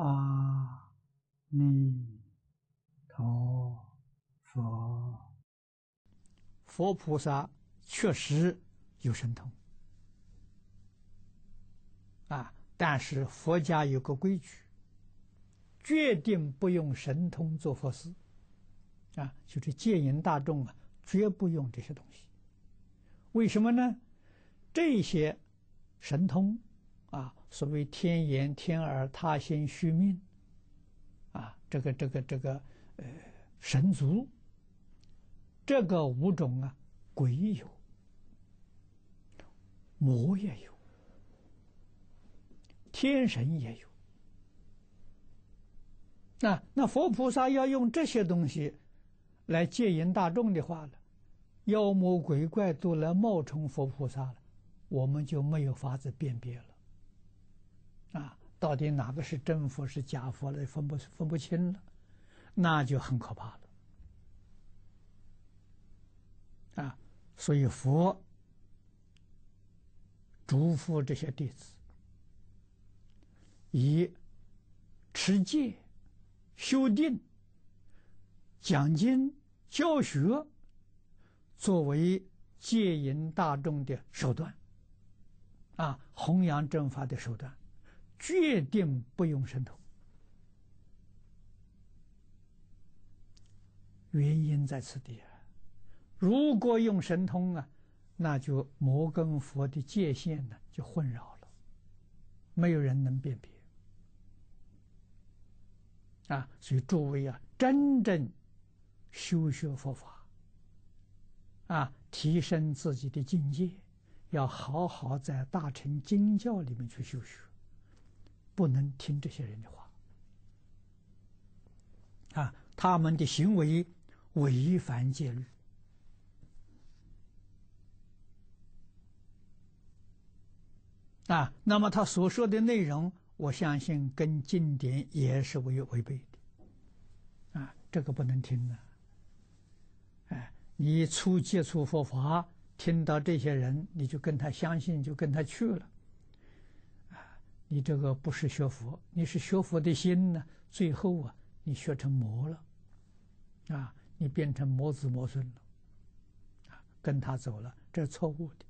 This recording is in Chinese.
阿弥陀佛，佛菩萨确实有神通啊，但是佛家有个规矩，决定不用神通做佛事啊，就是戒引大众啊，绝不用这些东西。为什么呢？这些神通啊，所谓天言、天耳、他心、虚命啊，这个、这个、这个，呃，神足，这个五种啊，鬼有，魔也有，天神也有。那那佛菩萨要用这些东西来戒引大众的话呢？妖魔鬼怪都来冒充佛菩萨了，我们就没有法子辨别了。啊，到底哪个是真佛是假佛了，分不分不清了，那就很可怕了。啊，所以佛嘱咐这些弟子，以持戒、修定、讲经、教学。作为戒淫大众的手段，啊，弘扬正法的手段，决定不用神通。原因在此地啊！如果用神通啊，那就魔跟佛的界限呢就混淆了，没有人能辨别。啊，所以诸位啊，真正修学佛法。啊，提升自己的境界，要好好在大乘经教里面去修学，不能听这些人的话。啊，他们的行为违反戒律。啊，那么他所说的内容，我相信跟经典也是违违背的。啊，这个不能听的。你初接触佛法，听到这些人，你就跟他相信，就跟他去了，你这个不是学佛，你是学佛的心呢。最后啊，你学成魔了，啊，你变成魔子魔孙了，啊，跟他走了，这是错误的。